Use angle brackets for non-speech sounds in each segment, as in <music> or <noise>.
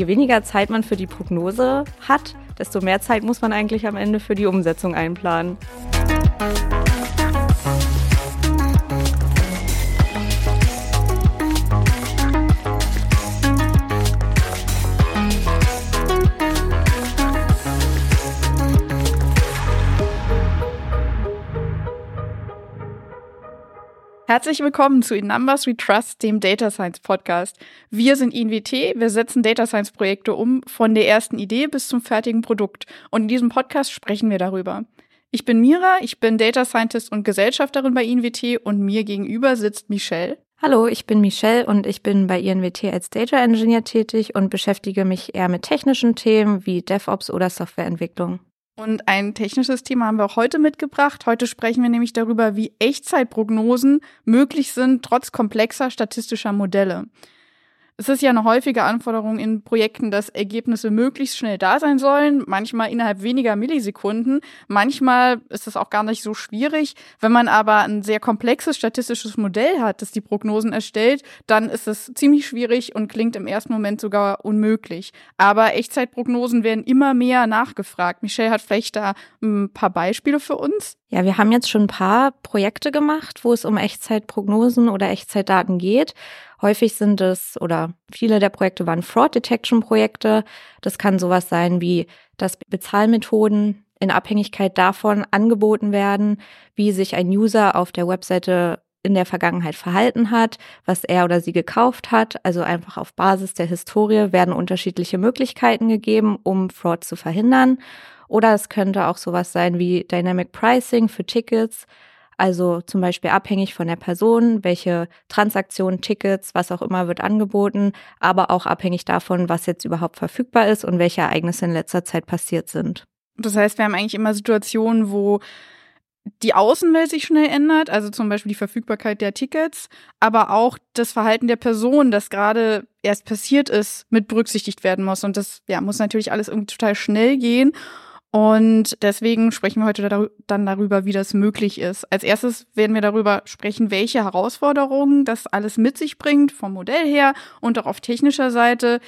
je weniger Zeit man für die Prognose hat, desto mehr Zeit muss man eigentlich am Ende für die Umsetzung einplanen. Herzlich willkommen zu In Numbers We Trust, dem Data Science Podcast. Wir sind INWT, wir setzen Data Science Projekte um, von der ersten Idee bis zum fertigen Produkt. Und in diesem Podcast sprechen wir darüber. Ich bin Mira, ich bin Data Scientist und Gesellschafterin bei INWT und mir gegenüber sitzt Michelle. Hallo, ich bin Michelle und ich bin bei INWT als Data Engineer tätig und beschäftige mich eher mit technischen Themen wie DevOps oder Softwareentwicklung. Und ein technisches Thema haben wir auch heute mitgebracht. Heute sprechen wir nämlich darüber, wie Echtzeitprognosen möglich sind, trotz komplexer statistischer Modelle. Es ist ja eine häufige Anforderung in Projekten, dass Ergebnisse möglichst schnell da sein sollen, manchmal innerhalb weniger Millisekunden. Manchmal ist das auch gar nicht so schwierig. Wenn man aber ein sehr komplexes statistisches Modell hat, das die Prognosen erstellt, dann ist es ziemlich schwierig und klingt im ersten Moment sogar unmöglich. Aber Echtzeitprognosen werden immer mehr nachgefragt. Michelle hat vielleicht da ein paar Beispiele für uns. Ja, wir haben jetzt schon ein paar Projekte gemacht, wo es um Echtzeitprognosen oder Echtzeitdaten geht. Häufig sind es oder viele der Projekte waren Fraud Detection Projekte. Das kann sowas sein wie, dass Bezahlmethoden in Abhängigkeit davon angeboten werden, wie sich ein User auf der Webseite in der Vergangenheit verhalten hat, was er oder sie gekauft hat. Also einfach auf Basis der Historie werden unterschiedliche Möglichkeiten gegeben, um Fraud zu verhindern. Oder es könnte auch sowas sein wie Dynamic Pricing für Tickets. Also zum Beispiel abhängig von der Person, welche Transaktionen, Tickets, was auch immer wird angeboten, aber auch abhängig davon, was jetzt überhaupt verfügbar ist und welche Ereignisse in letzter Zeit passiert sind. Das heißt, wir haben eigentlich immer Situationen, wo die Außenwelt sich schnell ändert, also zum Beispiel die Verfügbarkeit der Tickets, aber auch das Verhalten der Person, das gerade erst passiert ist, mit berücksichtigt werden muss. Und das ja, muss natürlich alles irgendwie total schnell gehen. Und deswegen sprechen wir heute dann darüber, wie das möglich ist. Als erstes werden wir darüber sprechen, welche Herausforderungen das alles mit sich bringt, vom Modell her und auch auf technischer Seite.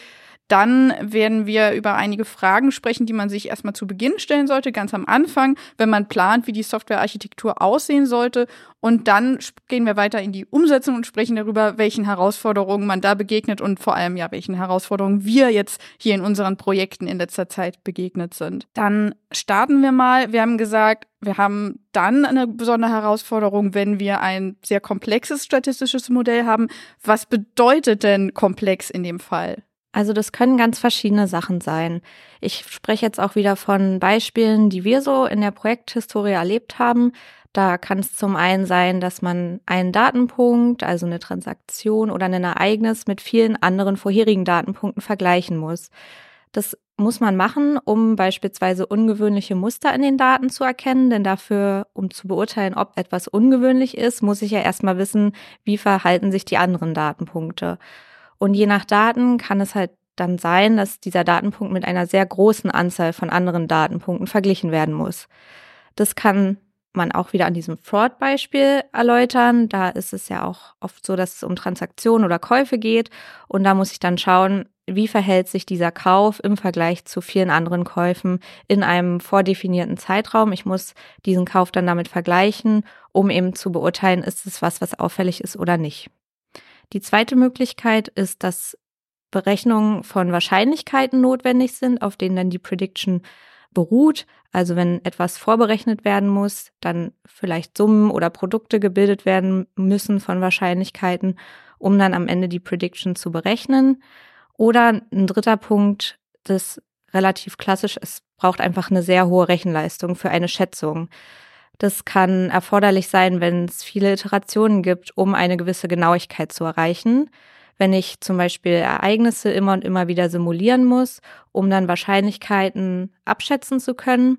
Dann werden wir über einige Fragen sprechen, die man sich erstmal zu Beginn stellen sollte, ganz am Anfang, wenn man plant, wie die Softwarearchitektur aussehen sollte. Und dann gehen wir weiter in die Umsetzung und sprechen darüber, welchen Herausforderungen man da begegnet und vor allem ja, welchen Herausforderungen wir jetzt hier in unseren Projekten in letzter Zeit begegnet sind. Dann starten wir mal. Wir haben gesagt, wir haben dann eine besondere Herausforderung, wenn wir ein sehr komplexes statistisches Modell haben. Was bedeutet denn komplex in dem Fall? Also das können ganz verschiedene Sachen sein. Ich spreche jetzt auch wieder von Beispielen, die wir so in der Projekthistorie erlebt haben. Da kann es zum einen sein, dass man einen Datenpunkt, also eine Transaktion oder ein Ereignis mit vielen anderen vorherigen Datenpunkten vergleichen muss. Das muss man machen, um beispielsweise ungewöhnliche Muster in den Daten zu erkennen, denn dafür, um zu beurteilen, ob etwas ungewöhnlich ist, muss ich ja erstmal wissen, wie verhalten sich die anderen Datenpunkte. Und je nach Daten kann es halt dann sein, dass dieser Datenpunkt mit einer sehr großen Anzahl von anderen Datenpunkten verglichen werden muss. Das kann man auch wieder an diesem Fraud-Beispiel erläutern. Da ist es ja auch oft so, dass es um Transaktionen oder Käufe geht. Und da muss ich dann schauen, wie verhält sich dieser Kauf im Vergleich zu vielen anderen Käufen in einem vordefinierten Zeitraum. Ich muss diesen Kauf dann damit vergleichen, um eben zu beurteilen, ist es was, was auffällig ist oder nicht. Die zweite Möglichkeit ist, dass Berechnungen von Wahrscheinlichkeiten notwendig sind, auf denen dann die Prediction beruht. Also wenn etwas vorberechnet werden muss, dann vielleicht Summen oder Produkte gebildet werden müssen von Wahrscheinlichkeiten, um dann am Ende die Prediction zu berechnen. Oder ein dritter Punkt, das relativ klassisch, es braucht einfach eine sehr hohe Rechenleistung für eine Schätzung. Das kann erforderlich sein, wenn es viele Iterationen gibt, um eine gewisse Genauigkeit zu erreichen. Wenn ich zum Beispiel Ereignisse immer und immer wieder simulieren muss, um dann Wahrscheinlichkeiten abschätzen zu können.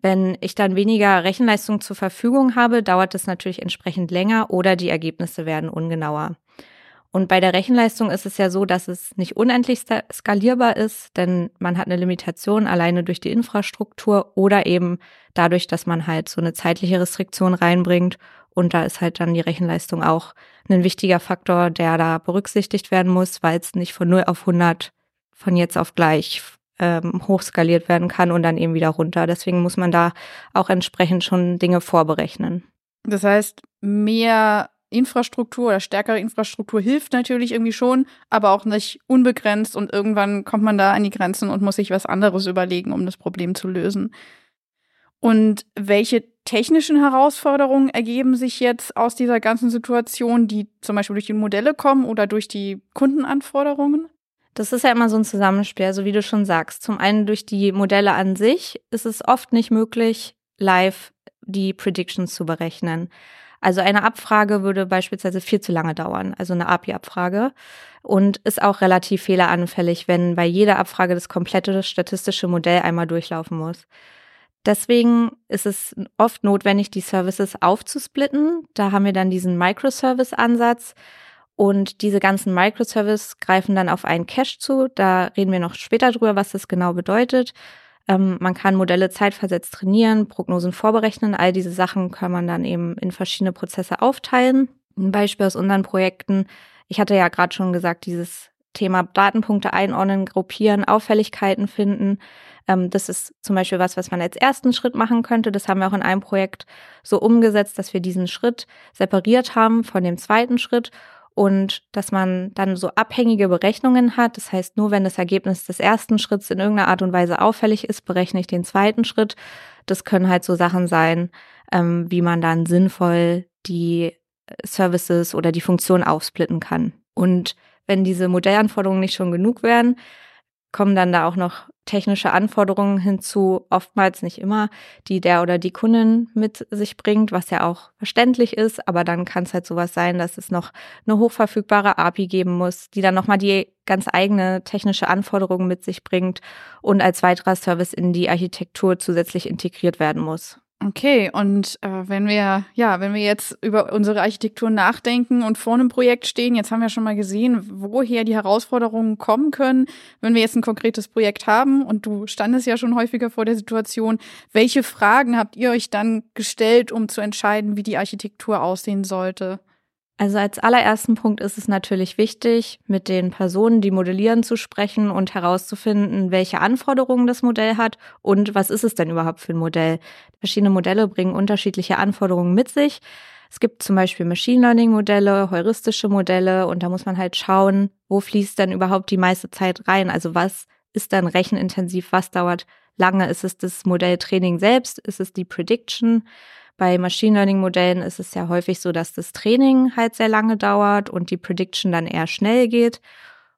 Wenn ich dann weniger Rechenleistung zur Verfügung habe, dauert es natürlich entsprechend länger oder die Ergebnisse werden ungenauer. Und bei der Rechenleistung ist es ja so, dass es nicht unendlich skalierbar ist, denn man hat eine Limitation alleine durch die Infrastruktur oder eben dadurch, dass man halt so eine zeitliche Restriktion reinbringt. Und da ist halt dann die Rechenleistung auch ein wichtiger Faktor, der da berücksichtigt werden muss, weil es nicht von 0 auf 100 von jetzt auf gleich ähm, hochskaliert werden kann und dann eben wieder runter. Deswegen muss man da auch entsprechend schon Dinge vorberechnen. Das heißt, mehr Infrastruktur oder stärkere Infrastruktur hilft natürlich irgendwie schon, aber auch nicht unbegrenzt und irgendwann kommt man da an die Grenzen und muss sich was anderes überlegen, um das Problem zu lösen. Und welche technischen Herausforderungen ergeben sich jetzt aus dieser ganzen Situation, die zum Beispiel durch die Modelle kommen oder durch die Kundenanforderungen? Das ist ja immer so ein Zusammenspiel, so wie du schon sagst. Zum einen durch die Modelle an sich ist es oft nicht möglich, live die Predictions zu berechnen. Also eine Abfrage würde beispielsweise viel zu lange dauern, also eine API-Abfrage und ist auch relativ fehleranfällig, wenn bei jeder Abfrage das komplette statistische Modell einmal durchlaufen muss. Deswegen ist es oft notwendig, die Services aufzusplitten. Da haben wir dann diesen Microservice-Ansatz. Und diese ganzen Microservices greifen dann auf einen Cache zu. Da reden wir noch später drüber, was das genau bedeutet. Ähm, man kann Modelle zeitversetzt trainieren, Prognosen vorberechnen. All diese Sachen kann man dann eben in verschiedene Prozesse aufteilen. Ein Beispiel aus unseren Projekten. Ich hatte ja gerade schon gesagt, dieses Thema Datenpunkte einordnen, gruppieren, Auffälligkeiten finden. Ähm, das ist zum Beispiel was, was man als ersten Schritt machen könnte. Das haben wir auch in einem Projekt so umgesetzt, dass wir diesen Schritt separiert haben von dem zweiten Schritt und dass man dann so abhängige Berechnungen hat. Das heißt, nur wenn das Ergebnis des ersten Schritts in irgendeiner Art und Weise auffällig ist, berechne ich den zweiten Schritt. Das können halt so Sachen sein, ähm, wie man dann sinnvoll die Services oder die Funktion aufsplitten kann. Und wenn diese Modellanforderungen nicht schon genug wären, kommen dann da auch noch technische Anforderungen hinzu, oftmals nicht immer, die der oder die Kundin mit sich bringt, was ja auch verständlich ist, aber dann kann es halt sowas sein, dass es noch eine hochverfügbare API geben muss, die dann nochmal die ganz eigene technische Anforderungen mit sich bringt und als weiterer Service in die Architektur zusätzlich integriert werden muss. Okay, und äh, wenn wir, ja, wenn wir jetzt über unsere Architektur nachdenken und vor einem Projekt stehen, jetzt haben wir schon mal gesehen, woher die Herausforderungen kommen können. Wenn wir jetzt ein konkretes Projekt haben und du standest ja schon häufiger vor der Situation, welche Fragen habt ihr euch dann gestellt, um zu entscheiden, wie die Architektur aussehen sollte? Also als allerersten Punkt ist es natürlich wichtig, mit den Personen, die modellieren, zu sprechen und herauszufinden, welche Anforderungen das Modell hat und was ist es denn überhaupt für ein Modell. Verschiedene Modelle bringen unterschiedliche Anforderungen mit sich. Es gibt zum Beispiel Machine Learning Modelle, heuristische Modelle und da muss man halt schauen, wo fließt denn überhaupt die meiste Zeit rein? Also was ist dann rechenintensiv, was dauert lange? Ist es das Modelltraining selbst? Ist es die Prediction? Bei Machine Learning Modellen ist es ja häufig so, dass das Training halt sehr lange dauert und die Prediction dann eher schnell geht.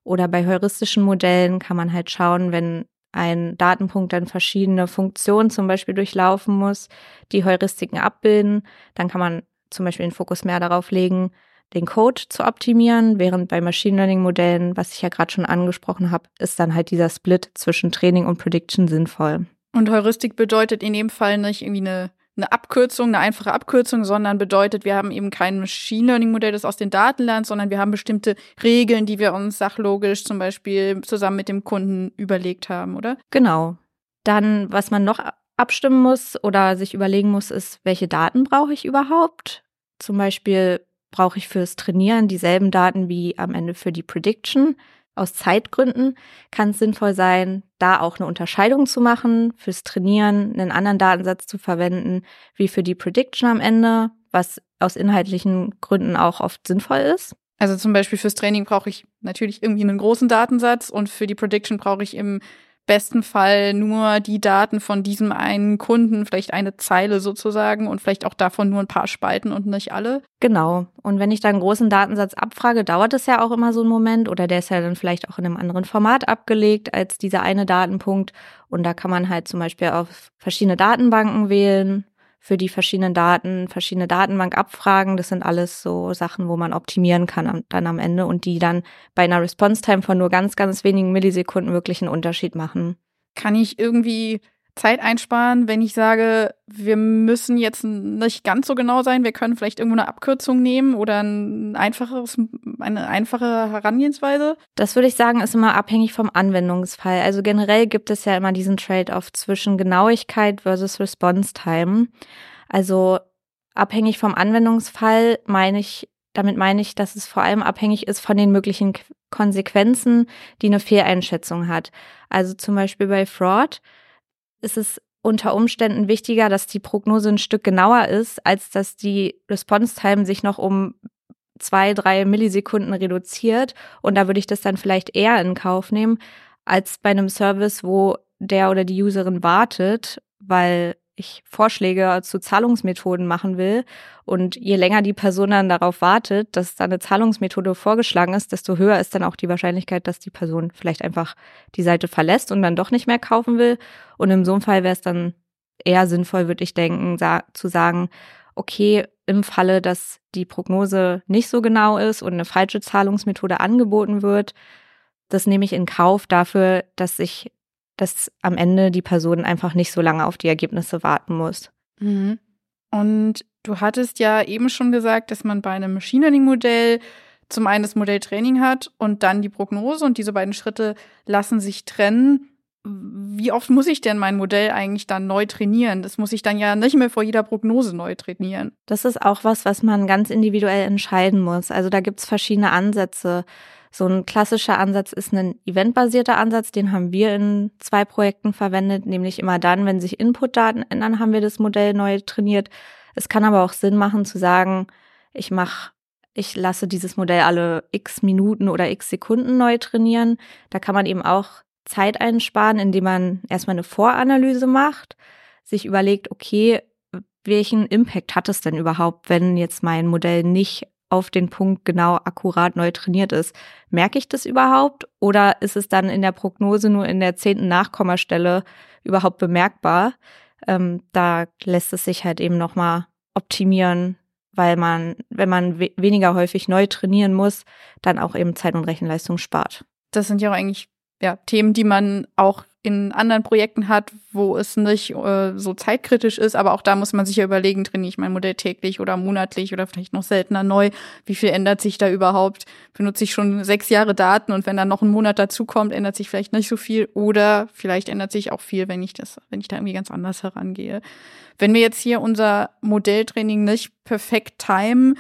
Oder bei heuristischen Modellen kann man halt schauen, wenn ein Datenpunkt dann verschiedene Funktionen zum Beispiel durchlaufen muss, die Heuristiken abbilden, dann kann man zum Beispiel den Fokus mehr darauf legen, den Code zu optimieren, während bei Machine Learning Modellen, was ich ja gerade schon angesprochen habe, ist dann halt dieser Split zwischen Training und Prediction sinnvoll. Und Heuristik bedeutet in dem Fall nicht irgendwie eine eine Abkürzung, eine einfache Abkürzung, sondern bedeutet, wir haben eben kein Machine Learning Modell, das aus den Daten lernt, sondern wir haben bestimmte Regeln, die wir uns sachlogisch zum Beispiel zusammen mit dem Kunden überlegt haben, oder? Genau. Dann, was man noch abstimmen muss oder sich überlegen muss, ist, welche Daten brauche ich überhaupt? Zum Beispiel brauche ich fürs Trainieren dieselben Daten wie am Ende für die Prediction. Aus Zeitgründen kann es sinnvoll sein, da auch eine Unterscheidung zu machen, fürs Trainieren einen anderen Datensatz zu verwenden, wie für die Prediction am Ende, was aus inhaltlichen Gründen auch oft sinnvoll ist. Also zum Beispiel fürs Training brauche ich natürlich irgendwie einen großen Datensatz und für die Prediction brauche ich im besten Fall nur die Daten von diesem einen Kunden, vielleicht eine Zeile sozusagen und vielleicht auch davon nur ein paar Spalten und nicht alle. Genau. Und wenn ich dann einen großen Datensatz abfrage, dauert es ja auch immer so einen Moment oder der ist ja dann vielleicht auch in einem anderen Format abgelegt als dieser eine Datenpunkt. Und da kann man halt zum Beispiel auf verschiedene Datenbanken wählen für die verschiedenen Daten, verschiedene Datenbankabfragen. Das sind alles so Sachen, wo man optimieren kann dann am Ende und die dann bei einer Response-Time von nur ganz, ganz wenigen Millisekunden wirklich einen Unterschied machen. Kann ich irgendwie Zeit einsparen, wenn ich sage, wir müssen jetzt nicht ganz so genau sein, wir können vielleicht irgendwo eine Abkürzung nehmen oder ein einfacheres, eine einfache Herangehensweise? Das würde ich sagen, ist immer abhängig vom Anwendungsfall. Also generell gibt es ja immer diesen Trade-off zwischen Genauigkeit versus Response Time. Also abhängig vom Anwendungsfall meine ich damit meine ich, dass es vor allem abhängig ist von den möglichen Konsequenzen, die eine Fehleinschätzung hat. Also zum Beispiel bei Fraud ist es unter Umständen wichtiger, dass die Prognose ein Stück genauer ist, als dass die Response Time sich noch um zwei, drei Millisekunden reduziert. Und da würde ich das dann vielleicht eher in Kauf nehmen, als bei einem Service, wo der oder die Userin wartet, weil ich Vorschläge zu Zahlungsmethoden machen will. Und je länger die Person dann darauf wartet, dass da eine Zahlungsmethode vorgeschlagen ist, desto höher ist dann auch die Wahrscheinlichkeit, dass die Person vielleicht einfach die Seite verlässt und dann doch nicht mehr kaufen will. Und in so einem Fall wäre es dann eher sinnvoll, würde ich denken, sa zu sagen, okay, im Falle, dass die Prognose nicht so genau ist und eine falsche Zahlungsmethode angeboten wird, das nehme ich in Kauf dafür, dass ich dass am Ende die Person einfach nicht so lange auf die Ergebnisse warten muss. Mhm. Und du hattest ja eben schon gesagt, dass man bei einem Machine Learning Modell zum einen das Modelltraining hat und dann die Prognose und diese beiden Schritte lassen sich trennen. Wie oft muss ich denn mein Modell eigentlich dann neu trainieren? Das muss ich dann ja nicht mehr vor jeder Prognose neu trainieren. Das ist auch was, was man ganz individuell entscheiden muss. Also da gibt's verschiedene Ansätze. So ein klassischer Ansatz ist ein eventbasierter Ansatz, den haben wir in zwei Projekten verwendet, nämlich immer dann, wenn sich Inputdaten ändern, haben wir das Modell neu trainiert. Es kann aber auch Sinn machen zu sagen, ich mache ich lasse dieses Modell alle x Minuten oder x Sekunden neu trainieren. Da kann man eben auch Zeit einsparen, indem man erstmal eine Voranalyse macht, sich überlegt, okay, welchen Impact hat es denn überhaupt, wenn jetzt mein Modell nicht auf den Punkt genau akkurat neu trainiert ist. Merke ich das überhaupt oder ist es dann in der Prognose nur in der zehnten Nachkommastelle überhaupt bemerkbar? Ähm, da lässt es sich halt eben nochmal optimieren, weil man, wenn man we weniger häufig neu trainieren muss, dann auch eben Zeit und Rechenleistung spart. Das sind ja auch eigentlich ja, Themen, die man auch in anderen Projekten hat, wo es nicht äh, so zeitkritisch ist, aber auch da muss man sich ja überlegen, trainiere ich mein Modell täglich oder monatlich oder vielleicht noch seltener neu, wie viel ändert sich da überhaupt? Benutze ich schon sechs Jahre Daten und wenn dann noch ein Monat dazukommt, ändert sich vielleicht nicht so viel oder vielleicht ändert sich auch viel, wenn ich das, wenn ich da irgendwie ganz anders herangehe. Wenn wir jetzt hier unser Modelltraining nicht perfekt timen,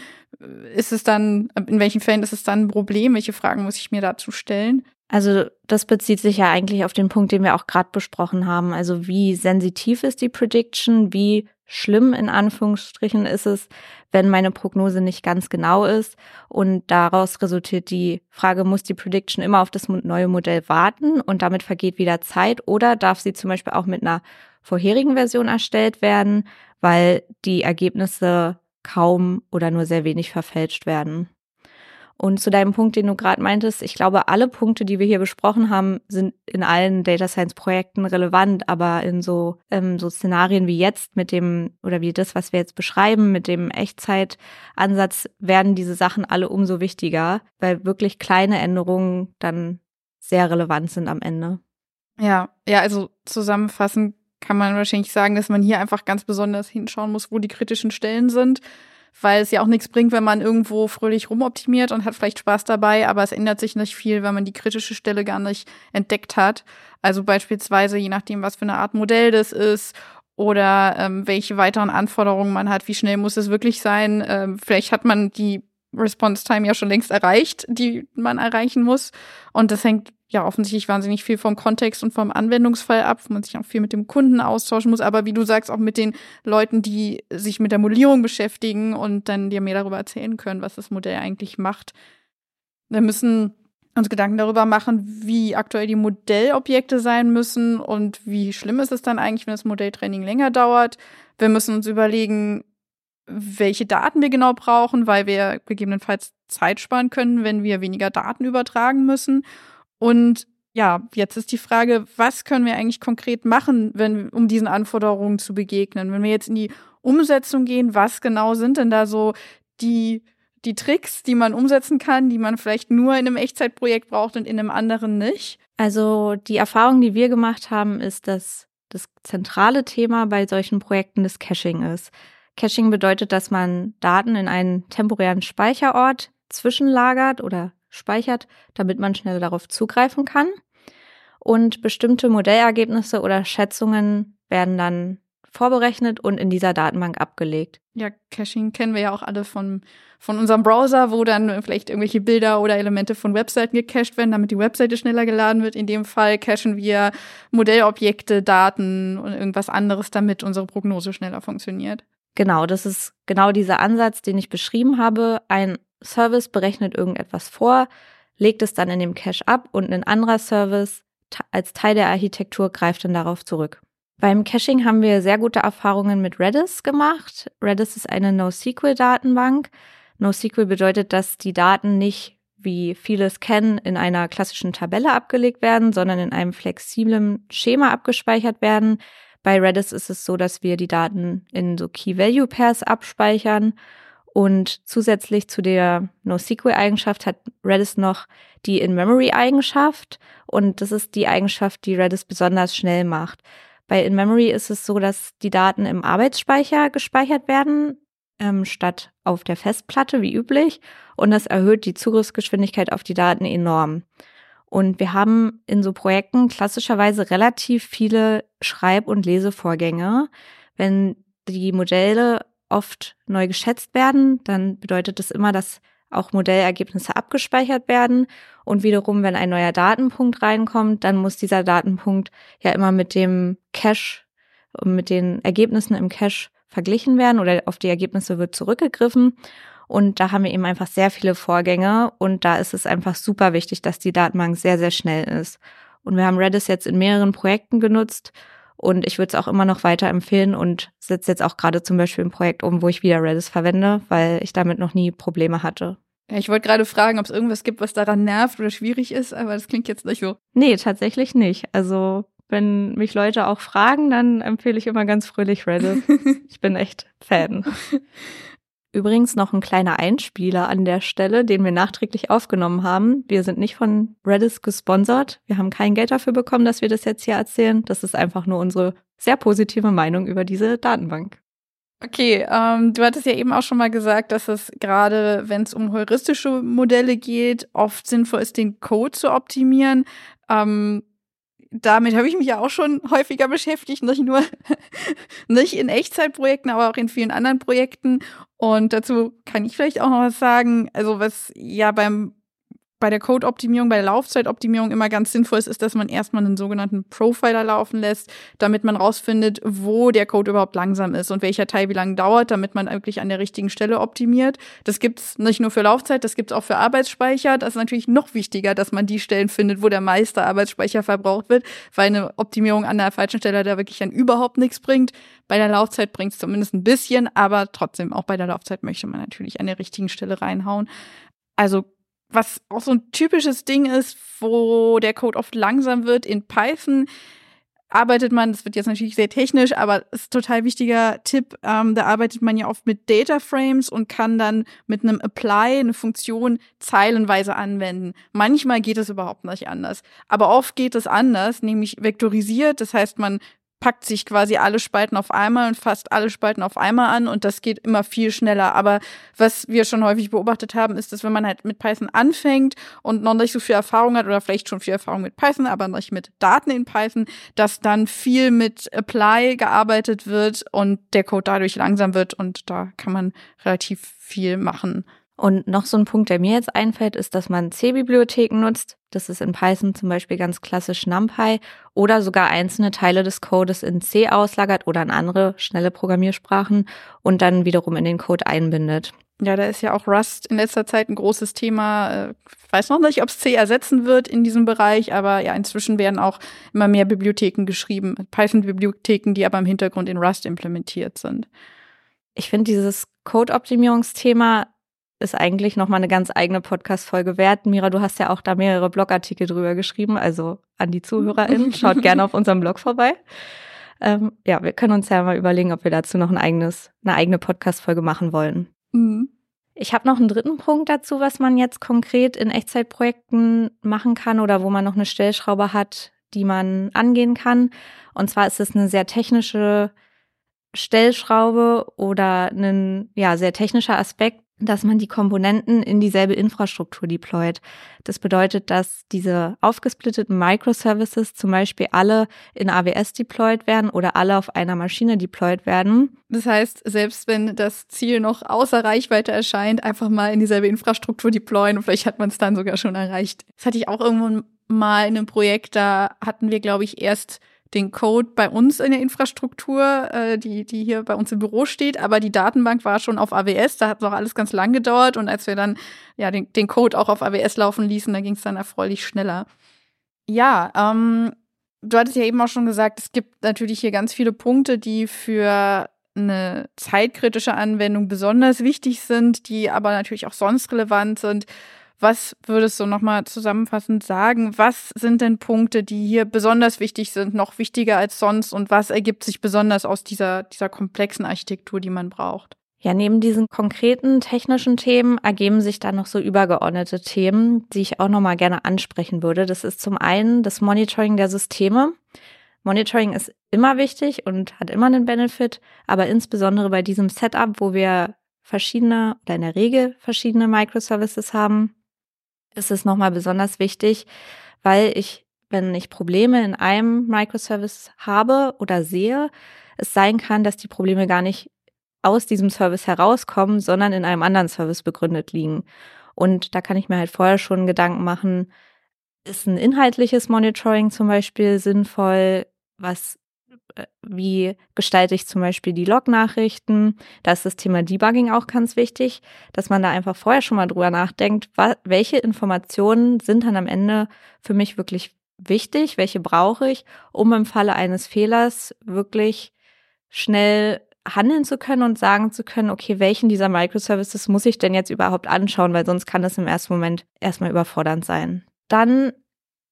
ist es dann, in welchen Fällen ist es dann ein Problem? Welche Fragen muss ich mir dazu stellen? Also das bezieht sich ja eigentlich auf den Punkt, den wir auch gerade besprochen haben. Also wie sensitiv ist die Prediction? Wie schlimm in Anführungsstrichen ist es, wenn meine Prognose nicht ganz genau ist? Und daraus resultiert die Frage, muss die Prediction immer auf das neue Modell warten und damit vergeht wieder Zeit? Oder darf sie zum Beispiel auch mit einer vorherigen Version erstellt werden, weil die Ergebnisse kaum oder nur sehr wenig verfälscht werden? Und zu deinem Punkt, den du gerade meintest, ich glaube, alle Punkte, die wir hier besprochen haben, sind in allen Data Science Projekten relevant, aber in so, ähm, so Szenarien wie jetzt mit dem, oder wie das, was wir jetzt beschreiben, mit dem Echtzeitansatz, werden diese Sachen alle umso wichtiger, weil wirklich kleine Änderungen dann sehr relevant sind am Ende. Ja, ja, also zusammenfassend kann man wahrscheinlich sagen, dass man hier einfach ganz besonders hinschauen muss, wo die kritischen Stellen sind weil es ja auch nichts bringt, wenn man irgendwo fröhlich rumoptimiert und hat vielleicht Spaß dabei, aber es ändert sich nicht viel, wenn man die kritische Stelle gar nicht entdeckt hat. Also beispielsweise, je nachdem, was für eine Art Modell das ist oder ähm, welche weiteren Anforderungen man hat, wie schnell muss es wirklich sein. Ähm, vielleicht hat man die Response Time ja schon längst erreicht, die man erreichen muss. Und das hängt ja offensichtlich wahnsinnig viel vom Kontext und vom Anwendungsfall ab, wo man sich auch viel mit dem Kunden austauschen muss, aber wie du sagst, auch mit den Leuten, die sich mit der Modellierung beschäftigen und dann dir mehr darüber erzählen können, was das Modell eigentlich macht. Wir müssen uns Gedanken darüber machen, wie aktuell die Modellobjekte sein müssen und wie schlimm ist es dann eigentlich, wenn das Modelltraining länger dauert. Wir müssen uns überlegen, welche Daten wir genau brauchen, weil wir gegebenenfalls Zeit sparen können, wenn wir weniger Daten übertragen müssen. Und ja, jetzt ist die Frage, was können wir eigentlich konkret machen, wenn, um diesen Anforderungen zu begegnen? Wenn wir jetzt in die Umsetzung gehen, was genau sind denn da so die, die Tricks, die man umsetzen kann, die man vielleicht nur in einem Echtzeitprojekt braucht und in einem anderen nicht? Also die Erfahrung, die wir gemacht haben, ist, dass das zentrale Thema bei solchen Projekten das Caching ist. Caching bedeutet, dass man Daten in einen temporären Speicherort zwischenlagert oder speichert, damit man schnell darauf zugreifen kann. Und bestimmte Modellergebnisse oder Schätzungen werden dann vorberechnet und in dieser Datenbank abgelegt. Ja, Caching kennen wir ja auch alle von, von unserem Browser, wo dann vielleicht irgendwelche Bilder oder Elemente von Webseiten gecached werden, damit die Webseite schneller geladen wird. In dem Fall cachen wir Modellobjekte, Daten und irgendwas anderes, damit unsere Prognose schneller funktioniert. Genau, das ist genau dieser Ansatz, den ich beschrieben habe. Ein Service berechnet irgendetwas vor, legt es dann in dem Cache ab und ein anderer Service als Teil der Architektur greift dann darauf zurück. Beim Caching haben wir sehr gute Erfahrungen mit Redis gemacht. Redis ist eine NoSQL-Datenbank. NoSQL bedeutet, dass die Daten nicht, wie viele es kennen, in einer klassischen Tabelle abgelegt werden, sondern in einem flexiblen Schema abgespeichert werden. Bei Redis ist es so, dass wir die Daten in so Key-Value-Pairs abspeichern und zusätzlich zu der NoSQL-Eigenschaft hat Redis noch die In-Memory-Eigenschaft. Und das ist die Eigenschaft, die Redis besonders schnell macht. Bei In-Memory ist es so, dass die Daten im Arbeitsspeicher gespeichert werden, ähm, statt auf der Festplatte wie üblich. Und das erhöht die Zugriffsgeschwindigkeit auf die Daten enorm. Und wir haben in so Projekten klassischerweise relativ viele Schreib- und Lesevorgänge. Wenn die Modelle oft neu geschätzt werden, dann bedeutet das immer, dass auch Modellergebnisse abgespeichert werden. Und wiederum, wenn ein neuer Datenpunkt reinkommt, dann muss dieser Datenpunkt ja immer mit dem Cache, mit den Ergebnissen im Cache verglichen werden oder auf die Ergebnisse wird zurückgegriffen. Und da haben wir eben einfach sehr viele Vorgänge und da ist es einfach super wichtig, dass die Datenbank sehr, sehr schnell ist. Und wir haben Redis jetzt in mehreren Projekten genutzt und ich würde es auch immer noch weiter empfehlen und setze jetzt auch gerade zum Beispiel ein Projekt um, wo ich wieder Redis verwende, weil ich damit noch nie Probleme hatte. Ich wollte gerade fragen, ob es irgendwas gibt, was daran nervt oder schwierig ist, aber das klingt jetzt nicht so. Nee, tatsächlich nicht. Also wenn mich Leute auch fragen, dann empfehle ich immer ganz fröhlich Redis. <laughs> ich bin echt Fan. <laughs> Übrigens noch ein kleiner Einspieler an der Stelle, den wir nachträglich aufgenommen haben. Wir sind nicht von Redis gesponsert. Wir haben kein Geld dafür bekommen, dass wir das jetzt hier erzählen. Das ist einfach nur unsere sehr positive Meinung über diese Datenbank. Okay, ähm, du hattest ja eben auch schon mal gesagt, dass es gerade, wenn es um heuristische Modelle geht, oft sinnvoll ist, den Code zu optimieren. Ähm, damit habe ich mich ja auch schon häufiger beschäftigt, nicht nur <laughs> nicht in Echtzeitprojekten, aber auch in vielen anderen Projekten. Und dazu kann ich vielleicht auch noch was sagen. Also was ja beim bei der Code-Optimierung, bei der Laufzeitoptimierung immer ganz sinnvoll ist, ist, dass man erstmal einen sogenannten Profiler laufen lässt, damit man rausfindet, wo der Code überhaupt langsam ist und welcher Teil wie lange dauert, damit man wirklich an der richtigen Stelle optimiert. Das gibt's nicht nur für Laufzeit, das gibt's auch für Arbeitsspeicher. Das ist natürlich noch wichtiger, dass man die Stellen findet, wo der meiste Arbeitsspeicher verbraucht wird, weil eine Optimierung an der falschen Stelle da wirklich an überhaupt nichts bringt. Bei der Laufzeit bringt's zumindest ein bisschen, aber trotzdem, auch bei der Laufzeit möchte man natürlich an der richtigen Stelle reinhauen. Also was auch so ein typisches Ding ist, wo der Code oft langsam wird in Python, arbeitet man, das wird jetzt natürlich sehr technisch, aber ist total wichtiger Tipp, ähm, da arbeitet man ja oft mit Data Frames und kann dann mit einem Apply eine Funktion zeilenweise anwenden. Manchmal geht es überhaupt nicht anders, aber oft geht es anders, nämlich vektorisiert, das heißt, man packt sich quasi alle Spalten auf einmal und fasst alle Spalten auf einmal an und das geht immer viel schneller. Aber was wir schon häufig beobachtet haben, ist, dass wenn man halt mit Python anfängt und noch nicht so viel Erfahrung hat oder vielleicht schon viel Erfahrung mit Python, aber nicht mit Daten in Python, dass dann viel mit Apply gearbeitet wird und der Code dadurch langsam wird und da kann man relativ viel machen. Und noch so ein Punkt, der mir jetzt einfällt, ist, dass man C-Bibliotheken nutzt. Das ist in Python zum Beispiel ganz klassisch NumPy oder sogar einzelne Teile des Codes in C auslagert oder in andere schnelle Programmiersprachen und dann wiederum in den Code einbindet. Ja, da ist ja auch Rust in letzter Zeit ein großes Thema. Ich weiß noch nicht, ob es C ersetzen wird in diesem Bereich, aber ja, inzwischen werden auch immer mehr Bibliotheken geschrieben, Python-Bibliotheken, die aber im Hintergrund in Rust implementiert sind. Ich finde dieses Code-Optimierungsthema ist eigentlich nochmal eine ganz eigene Podcast-Folge wert. Mira, du hast ja auch da mehrere Blogartikel drüber geschrieben, also an die ZuhörerInnen, <laughs> schaut gerne auf unserem Blog vorbei. Ähm, ja, wir können uns ja mal überlegen, ob wir dazu noch ein eigenes, eine eigene Podcast-Folge machen wollen. Mhm. Ich habe noch einen dritten Punkt dazu, was man jetzt konkret in Echtzeitprojekten machen kann oder wo man noch eine Stellschraube hat, die man angehen kann. Und zwar ist es eine sehr technische Stellschraube oder ein ja, sehr technischer Aspekt, dass man die Komponenten in dieselbe Infrastruktur deployt. Das bedeutet, dass diese aufgesplitteten Microservices zum Beispiel alle in AWS deployed werden oder alle auf einer Maschine deployed werden. Das heißt, selbst wenn das Ziel noch außer Reichweite erscheint, einfach mal in dieselbe Infrastruktur deployen und vielleicht hat man es dann sogar schon erreicht. Das hatte ich auch irgendwann mal in einem Projekt, da hatten wir, glaube ich, erst den Code bei uns in der Infrastruktur, äh, die, die hier bei uns im Büro steht, aber die Datenbank war schon auf AWS, da hat es auch alles ganz lang gedauert und als wir dann ja den, den Code auch auf AWS laufen ließen, da ging es dann erfreulich schneller. Ja, ähm, du hattest ja eben auch schon gesagt, es gibt natürlich hier ganz viele Punkte, die für eine zeitkritische Anwendung besonders wichtig sind, die aber natürlich auch sonst relevant sind. Was würdest du nochmal zusammenfassend sagen? Was sind denn Punkte, die hier besonders wichtig sind, noch wichtiger als sonst? Und was ergibt sich besonders aus dieser, dieser komplexen Architektur, die man braucht? Ja, neben diesen konkreten technischen Themen ergeben sich dann noch so übergeordnete Themen, die ich auch nochmal gerne ansprechen würde. Das ist zum einen das Monitoring der Systeme. Monitoring ist immer wichtig und hat immer einen Benefit, aber insbesondere bei diesem Setup, wo wir verschiedene oder in der Regel verschiedene Microservices haben, ist es nochmal besonders wichtig, weil ich, wenn ich Probleme in einem Microservice habe oder sehe, es sein kann, dass die Probleme gar nicht aus diesem Service herauskommen, sondern in einem anderen Service begründet liegen. Und da kann ich mir halt vorher schon Gedanken machen, ist ein inhaltliches Monitoring zum Beispiel sinnvoll? Was wie gestalte ich zum Beispiel die Log-Nachrichten. Da ist das Thema Debugging auch ganz wichtig, dass man da einfach vorher schon mal drüber nachdenkt, welche Informationen sind dann am Ende für mich wirklich wichtig, welche brauche ich, um im Falle eines Fehlers wirklich schnell handeln zu können und sagen zu können, okay, welchen dieser Microservices muss ich denn jetzt überhaupt anschauen, weil sonst kann das im ersten Moment erstmal überfordernd sein. Dann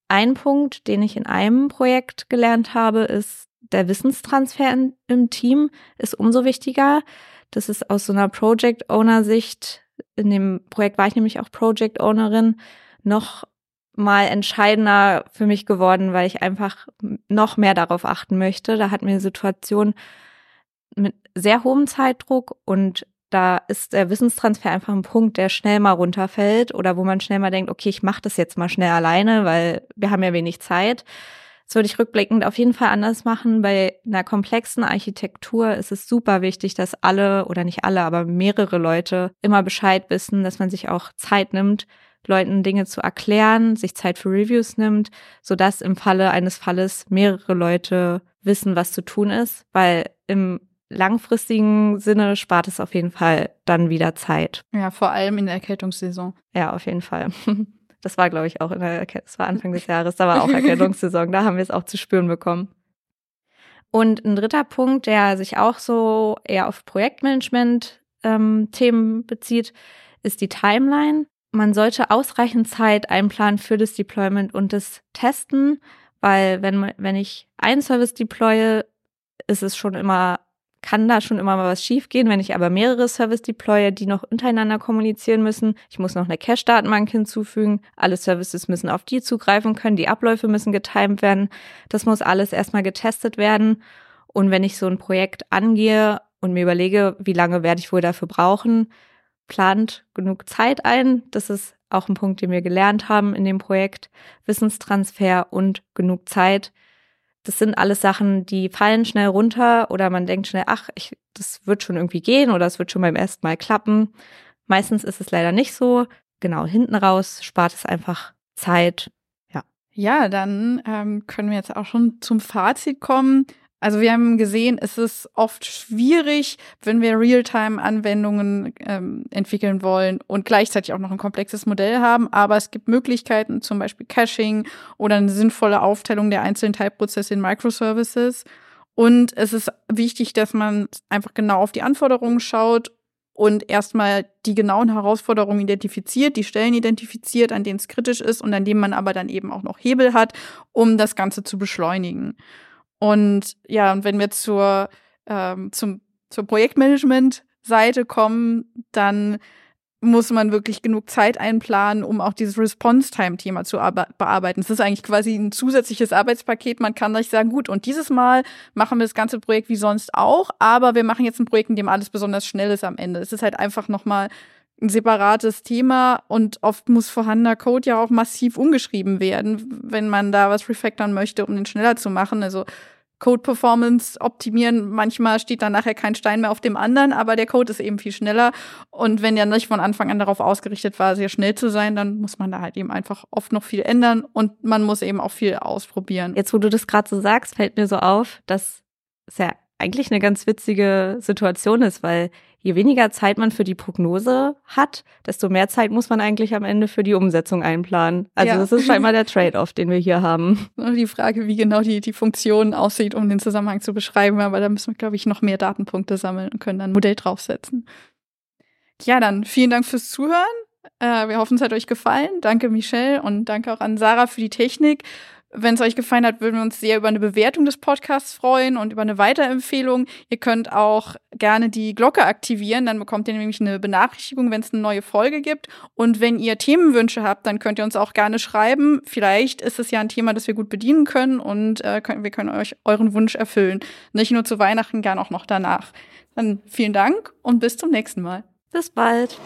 ein Punkt, den ich in einem Projekt gelernt habe, ist der Wissenstransfer im Team ist umso wichtiger. Das ist aus so einer Project Owner Sicht, in dem Projekt war ich nämlich auch Project Ownerin, noch mal entscheidender für mich geworden, weil ich einfach noch mehr darauf achten möchte. Da hat mir eine Situation mit sehr hohem Zeitdruck und da ist der Wissenstransfer einfach ein Punkt, der schnell mal runterfällt oder wo man schnell mal denkt, okay, ich mache das jetzt mal schnell alleine, weil wir haben ja wenig Zeit. Das würde ich rückblickend auf jeden Fall anders machen. Bei einer komplexen Architektur ist es super wichtig, dass alle oder nicht alle, aber mehrere Leute immer Bescheid wissen, dass man sich auch Zeit nimmt, Leuten Dinge zu erklären, sich Zeit für Reviews nimmt, sodass im Falle eines Falles mehrere Leute wissen, was zu tun ist, weil im langfristigen Sinne spart es auf jeden Fall dann wieder Zeit. Ja, vor allem in der Erkältungssaison. Ja, auf jeden Fall. <laughs> Das war, glaube ich, auch in der, das war Anfang des Jahres, da war auch Erkältungssaison, da haben wir es auch zu spüren bekommen. Und ein dritter Punkt, der sich auch so eher auf Projektmanagement-Themen ähm, bezieht, ist die Timeline. Man sollte ausreichend Zeit einplanen für das Deployment und das Testen, weil wenn, wenn ich einen Service deploye, ist es schon immer kann da schon immer mal was schiefgehen, wenn ich aber mehrere Service deploye, die noch untereinander kommunizieren müssen. Ich muss noch eine Cache-Datenbank hinzufügen. Alle Services müssen auf die zugreifen können. Die Abläufe müssen getimed werden. Das muss alles erstmal getestet werden. Und wenn ich so ein Projekt angehe und mir überlege, wie lange werde ich wohl dafür brauchen, plant genug Zeit ein. Das ist auch ein Punkt, den wir gelernt haben in dem Projekt. Wissenstransfer und genug Zeit das sind alles Sachen, die fallen schnell runter oder man denkt schnell, ach, ich, das wird schon irgendwie gehen oder es wird schon beim ersten Mal klappen. Meistens ist es leider nicht so. Genau, hinten raus spart es einfach Zeit. Ja. Ja, dann ähm, können wir jetzt auch schon zum Fazit kommen. Also wir haben gesehen, es ist oft schwierig, wenn wir Realtime-Anwendungen ähm, entwickeln wollen und gleichzeitig auch noch ein komplexes Modell haben. Aber es gibt Möglichkeiten, zum Beispiel Caching oder eine sinnvolle Aufteilung der einzelnen Teilprozesse in Microservices. Und es ist wichtig, dass man einfach genau auf die Anforderungen schaut und erstmal die genauen Herausforderungen identifiziert, die Stellen identifiziert, an denen es kritisch ist und an denen man aber dann eben auch noch Hebel hat, um das Ganze zu beschleunigen. Und ja, und wenn wir zur, ähm, zum, zur Projektmanagement-Seite kommen, dann muss man wirklich genug Zeit einplanen, um auch dieses Response-Time-Thema zu bearbeiten. Es ist eigentlich quasi ein zusätzliches Arbeitspaket. Man kann nicht sagen, gut, und dieses Mal machen wir das ganze Projekt wie sonst auch, aber wir machen jetzt ein Projekt, in dem alles besonders schnell ist am Ende. Es ist halt einfach nochmal ein separates Thema und oft muss vorhandener Code ja auch massiv umgeschrieben werden, wenn man da was refactoren möchte, um den schneller zu machen. Also Code Performance optimieren. Manchmal steht dann nachher kein Stein mehr auf dem anderen, aber der Code ist eben viel schneller. Und wenn der nicht von Anfang an darauf ausgerichtet war, sehr schnell zu sein, dann muss man da halt eben einfach oft noch viel ändern und man muss eben auch viel ausprobieren. Jetzt, wo du das gerade so sagst, fällt mir so auf, dass es ja eigentlich eine ganz witzige Situation ist, weil je weniger Zeit man für die Prognose hat, desto mehr Zeit muss man eigentlich am Ende für die Umsetzung einplanen. Also ja. das ist scheinbar der Trade-off, den wir hier haben. Die Frage, wie genau die, die Funktion aussieht, um den Zusammenhang zu beschreiben, aber da müssen wir, glaube ich, noch mehr Datenpunkte sammeln und können dann ein Modell draufsetzen. Ja, dann vielen Dank fürs Zuhören. Äh, wir hoffen, es hat euch gefallen. Danke, Michelle, und danke auch an Sarah für die Technik. Wenn es euch gefallen hat, würden wir uns sehr über eine Bewertung des Podcasts freuen und über eine Weiterempfehlung. Ihr könnt auch gerne die Glocke aktivieren, dann bekommt ihr nämlich eine Benachrichtigung, wenn es eine neue Folge gibt. Und wenn ihr Themenwünsche habt, dann könnt ihr uns auch gerne schreiben. Vielleicht ist es ja ein Thema, das wir gut bedienen können und äh, können, wir können euch euren Wunsch erfüllen. Nicht nur zu Weihnachten, gern auch noch danach. Dann vielen Dank und bis zum nächsten Mal. Bis bald.